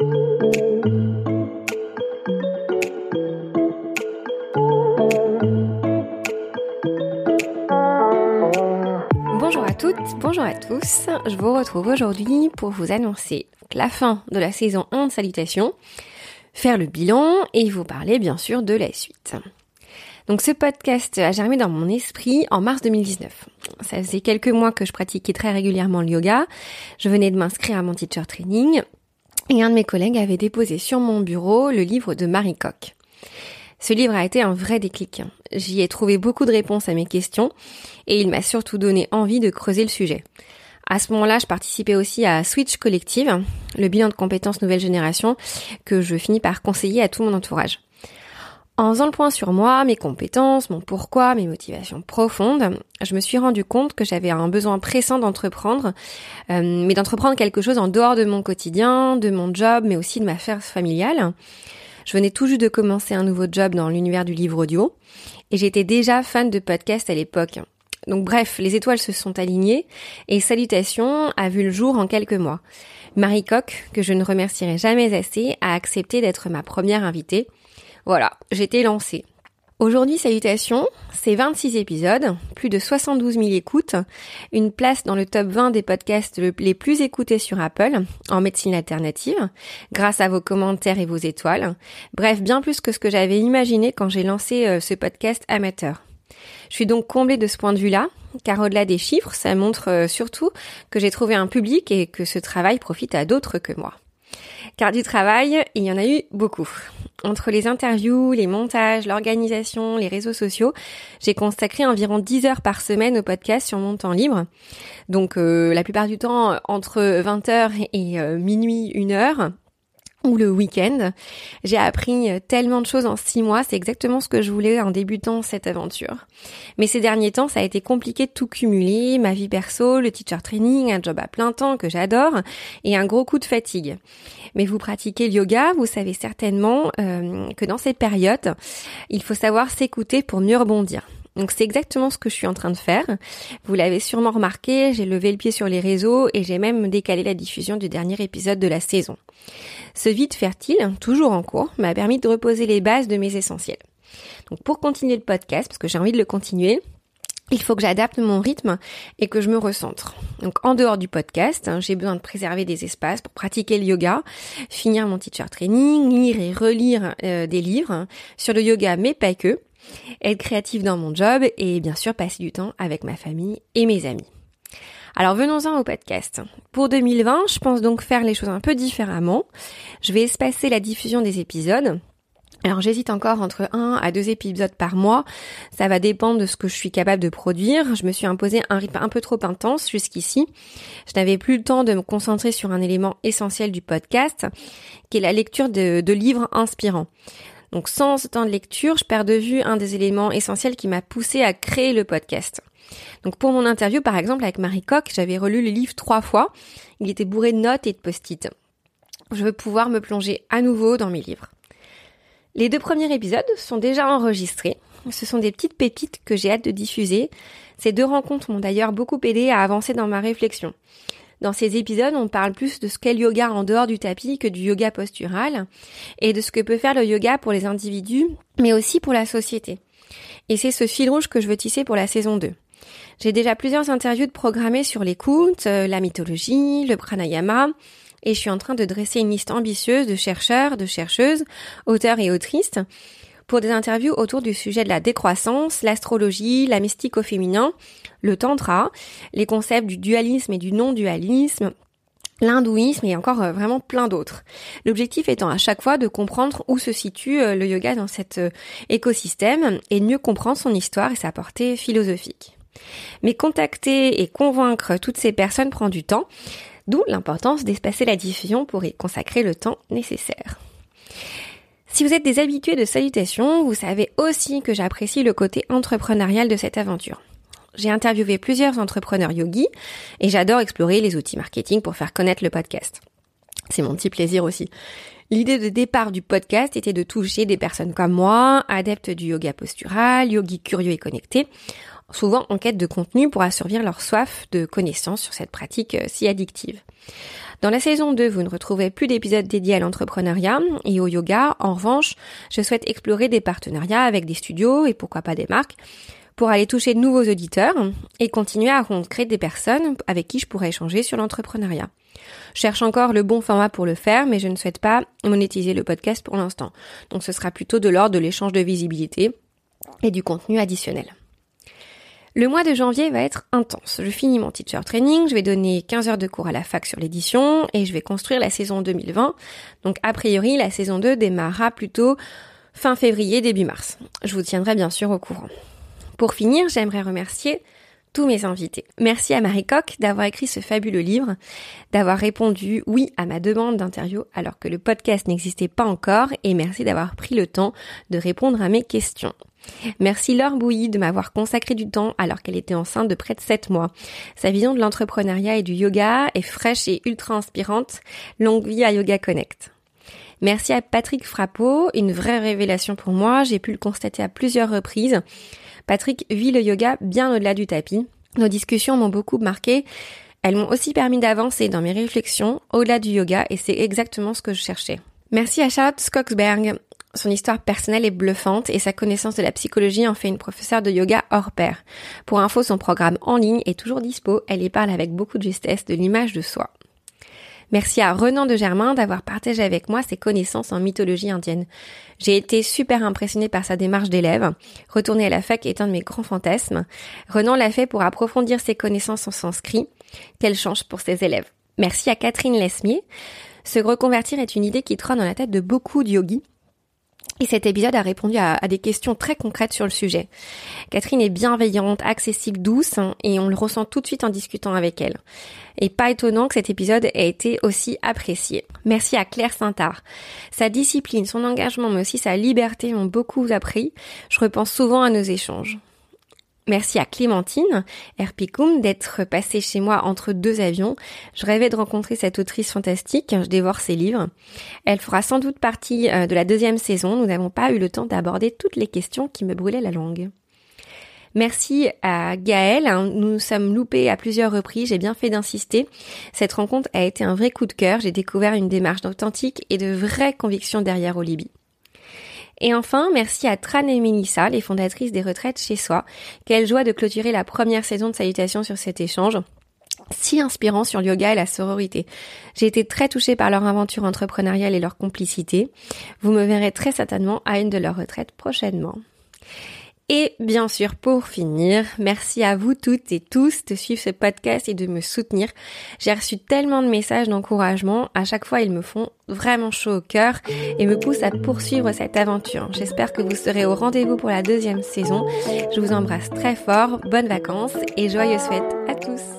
Bonjour à toutes, bonjour à tous. Je vous retrouve aujourd'hui pour vous annoncer la fin de la saison 1 de Salutations, faire le bilan et vous parler bien sûr de la suite. Donc ce podcast a germé dans mon esprit en mars 2019. Ça faisait quelques mois que je pratiquais très régulièrement le yoga. Je venais de m'inscrire à mon teacher training et un de mes collègues avait déposé sur mon bureau le livre de Marie Coq. Ce livre a été un vrai déclic. J'y ai trouvé beaucoup de réponses à mes questions et il m'a surtout donné envie de creuser le sujet. À ce moment-là, je participais aussi à Switch Collective, le bilan de compétences nouvelle génération que je finis par conseiller à tout mon entourage. En faisant le point sur moi, mes compétences, mon pourquoi, mes motivations profondes, je me suis rendu compte que j'avais un besoin pressant d'entreprendre, euh, mais d'entreprendre quelque chose en dehors de mon quotidien, de mon job, mais aussi de ma sphère familiale. Je venais tout juste de commencer un nouveau job dans l'univers du livre audio, et j'étais déjà fan de podcast à l'époque. Donc bref, les étoiles se sont alignées, et Salutations a vu le jour en quelques mois. Marie Coq, que je ne remercierai jamais assez, a accepté d'être ma première invitée, voilà, j'étais lancée. Aujourd'hui, salutations, c'est 26 épisodes, plus de 72 000 écoutes, une place dans le top 20 des podcasts les plus écoutés sur Apple, en médecine alternative, grâce à vos commentaires et vos étoiles. Bref, bien plus que ce que j'avais imaginé quand j'ai lancé euh, ce podcast amateur. Je suis donc comblée de ce point de vue-là, car au-delà des chiffres, ça montre euh, surtout que j'ai trouvé un public et que ce travail profite à d'autres que moi. Car du travail, il y en a eu beaucoup. Entre les interviews, les montages, l'organisation, les réseaux sociaux, j'ai consacré environ 10 heures par semaine au podcast sur mon temps libre. Donc euh, la plupart du temps entre 20h et euh, minuit, 1 heure ou le week-end. J'ai appris tellement de choses en six mois, c'est exactement ce que je voulais en débutant cette aventure. Mais ces derniers temps, ça a été compliqué de tout cumuler, ma vie perso, le teacher training, un job à plein temps que j'adore, et un gros coup de fatigue. Mais vous pratiquez le yoga, vous savez certainement euh, que dans cette période, il faut savoir s'écouter pour mieux rebondir. Donc c'est exactement ce que je suis en train de faire. Vous l'avez sûrement remarqué, j'ai levé le pied sur les réseaux et j'ai même décalé la diffusion du dernier épisode de la saison. Ce vide fertile, toujours en cours, m'a permis de reposer les bases de mes essentiels. Donc pour continuer le podcast, parce que j'ai envie de le continuer, il faut que j'adapte mon rythme et que je me recentre. Donc en dehors du podcast, hein, j'ai besoin de préserver des espaces pour pratiquer le yoga, finir mon teacher training, lire et relire euh, des livres sur le yoga mais pas que, être créative dans mon job et bien sûr passer du temps avec ma famille et mes amis. Alors venons-en au podcast. Pour 2020, je pense donc faire les choses un peu différemment. Je vais espacer la diffusion des épisodes. Alors j'hésite encore entre un à deux épisodes par mois. Ça va dépendre de ce que je suis capable de produire. Je me suis imposé un rythme un peu trop intense jusqu'ici. Je n'avais plus le temps de me concentrer sur un élément essentiel du podcast, qui est la lecture de, de livres inspirants. Donc sans ce temps de lecture, je perds de vue un des éléments essentiels qui m'a poussé à créer le podcast. Donc pour mon interview par exemple avec Marie Coq, j'avais relu le livre trois fois. Il était bourré de notes et de post-it. Je veux pouvoir me plonger à nouveau dans mes livres. Les deux premiers épisodes sont déjà enregistrés. Ce sont des petites pépites que j'ai hâte de diffuser. Ces deux rencontres m'ont d'ailleurs beaucoup aidé à avancer dans ma réflexion. Dans ces épisodes, on parle plus de ce qu'est le yoga en dehors du tapis que du yoga postural et de ce que peut faire le yoga pour les individus, mais aussi pour la société. Et c'est ce fil rouge que je veux tisser pour la saison 2. J'ai déjà plusieurs interviews de programmées sur l'écoute, euh, la mythologie, le pranayama, et je suis en train de dresser une liste ambitieuse de chercheurs, de chercheuses, auteurs et autrices pour des interviews autour du sujet de la décroissance, l'astrologie, la mystique au féminin, le tantra, les concepts du dualisme et du non-dualisme, l'hindouisme et encore euh, vraiment plein d'autres. L'objectif étant à chaque fois de comprendre où se situe euh, le yoga dans cet euh, écosystème et mieux comprendre son histoire et sa portée philosophique. Mais contacter et convaincre toutes ces personnes prend du temps, d'où l'importance d'espacer la diffusion pour y consacrer le temps nécessaire. Si vous êtes des habitués de salutations, vous savez aussi que j'apprécie le côté entrepreneurial de cette aventure. J'ai interviewé plusieurs entrepreneurs yogis et j'adore explorer les outils marketing pour faire connaître le podcast. C'est mon petit plaisir aussi. L'idée de départ du podcast était de toucher des personnes comme moi, adeptes du yoga postural, yogis curieux et connectés, souvent en quête de contenu pour assouvir leur soif de connaissances sur cette pratique euh, si addictive. Dans la saison 2, vous ne retrouvez plus d'épisodes dédiés à l'entrepreneuriat et au yoga. En revanche, je souhaite explorer des partenariats avec des studios et pourquoi pas des marques pour aller toucher de nouveaux auditeurs et continuer à rencontrer des personnes avec qui je pourrais échanger sur l'entrepreneuriat. Je cherche encore le bon format pour le faire, mais je ne souhaite pas monétiser le podcast pour l'instant. Donc ce sera plutôt de l'ordre de l'échange de visibilité et du contenu additionnel. Le mois de janvier va être intense. Je finis mon teacher training, je vais donner 15 heures de cours à la fac sur l'édition et je vais construire la saison 2020. Donc a priori, la saison 2 démarrera plutôt fin février, début mars. Je vous tiendrai bien sûr au courant. Pour finir, j'aimerais remercier tous mes invités. Merci à Marie Coq d'avoir écrit ce fabuleux livre, d'avoir répondu oui à ma demande d'interview alors que le podcast n'existait pas encore et merci d'avoir pris le temps de répondre à mes questions. Merci Laure Bouilly de m'avoir consacré du temps alors qu'elle était enceinte de près de 7 mois. Sa vision de l'entrepreneuriat et du yoga est fraîche et ultra inspirante. Longue vie à Yoga Connect. Merci à Patrick Frappeau, une vraie révélation pour moi, j'ai pu le constater à plusieurs reprises. Patrick vit le yoga bien au-delà du tapis. Nos discussions m'ont beaucoup marqué. Elles m'ont aussi permis d'avancer dans mes réflexions au-delà du yoga et c'est exactement ce que je cherchais. Merci à Charlotte Skogsberg. Son histoire personnelle est bluffante et sa connaissance de la psychologie en fait une professeure de yoga hors pair. Pour info, son programme en ligne est toujours dispo. Elle y parle avec beaucoup de justesse de l'image de soi. Merci à Renan de Germain d'avoir partagé avec moi ses connaissances en mythologie indienne. J'ai été super impressionnée par sa démarche d'élève. Retourner à la fac est un de mes grands fantasmes. Renan l'a fait pour approfondir ses connaissances en sanskrit. Quelle chance pour ses élèves. Merci à Catherine Lesmier. Se reconvertir est une idée qui trône dans la tête de beaucoup de yogis et cet épisode a répondu à, des questions très concrètes sur le sujet. Catherine est bienveillante, accessible, douce, hein, et on le ressent tout de suite en discutant avec elle. Et pas étonnant que cet épisode ait été aussi apprécié. Merci à Claire Saintard. Sa discipline, son engagement, mais aussi sa liberté m'ont beaucoup appris. Je repense souvent à nos échanges. Merci à Clémentine Erpicum d'être passée chez moi entre deux avions. Je rêvais de rencontrer cette autrice fantastique. Je dévore ses livres. Elle fera sans doute partie euh, de la deuxième saison. Nous n'avons pas eu le temps d'aborder toutes les questions qui me brûlaient la langue. Merci à Gaël. Nous nous sommes loupés à plusieurs reprises. J'ai bien fait d'insister. Cette rencontre a été un vrai coup de cœur. J'ai découvert une démarche authentique et de vraies convictions derrière Olibi. Et enfin, merci à Tran et Melissa, les fondatrices des retraites chez soi. Quelle joie de clôturer la première saison de Salutations sur cet échange si inspirant sur le yoga et la sororité. J'ai été très touchée par leur aventure entrepreneuriale et leur complicité. Vous me verrez très certainement à une de leurs retraites prochainement. Et bien sûr, pour finir, merci à vous toutes et tous de suivre ce podcast et de me soutenir. J'ai reçu tellement de messages d'encouragement. À chaque fois, ils me font vraiment chaud au cœur et me poussent à poursuivre cette aventure. J'espère que vous serez au rendez-vous pour la deuxième saison. Je vous embrasse très fort. Bonnes vacances et joyeuses fêtes à tous.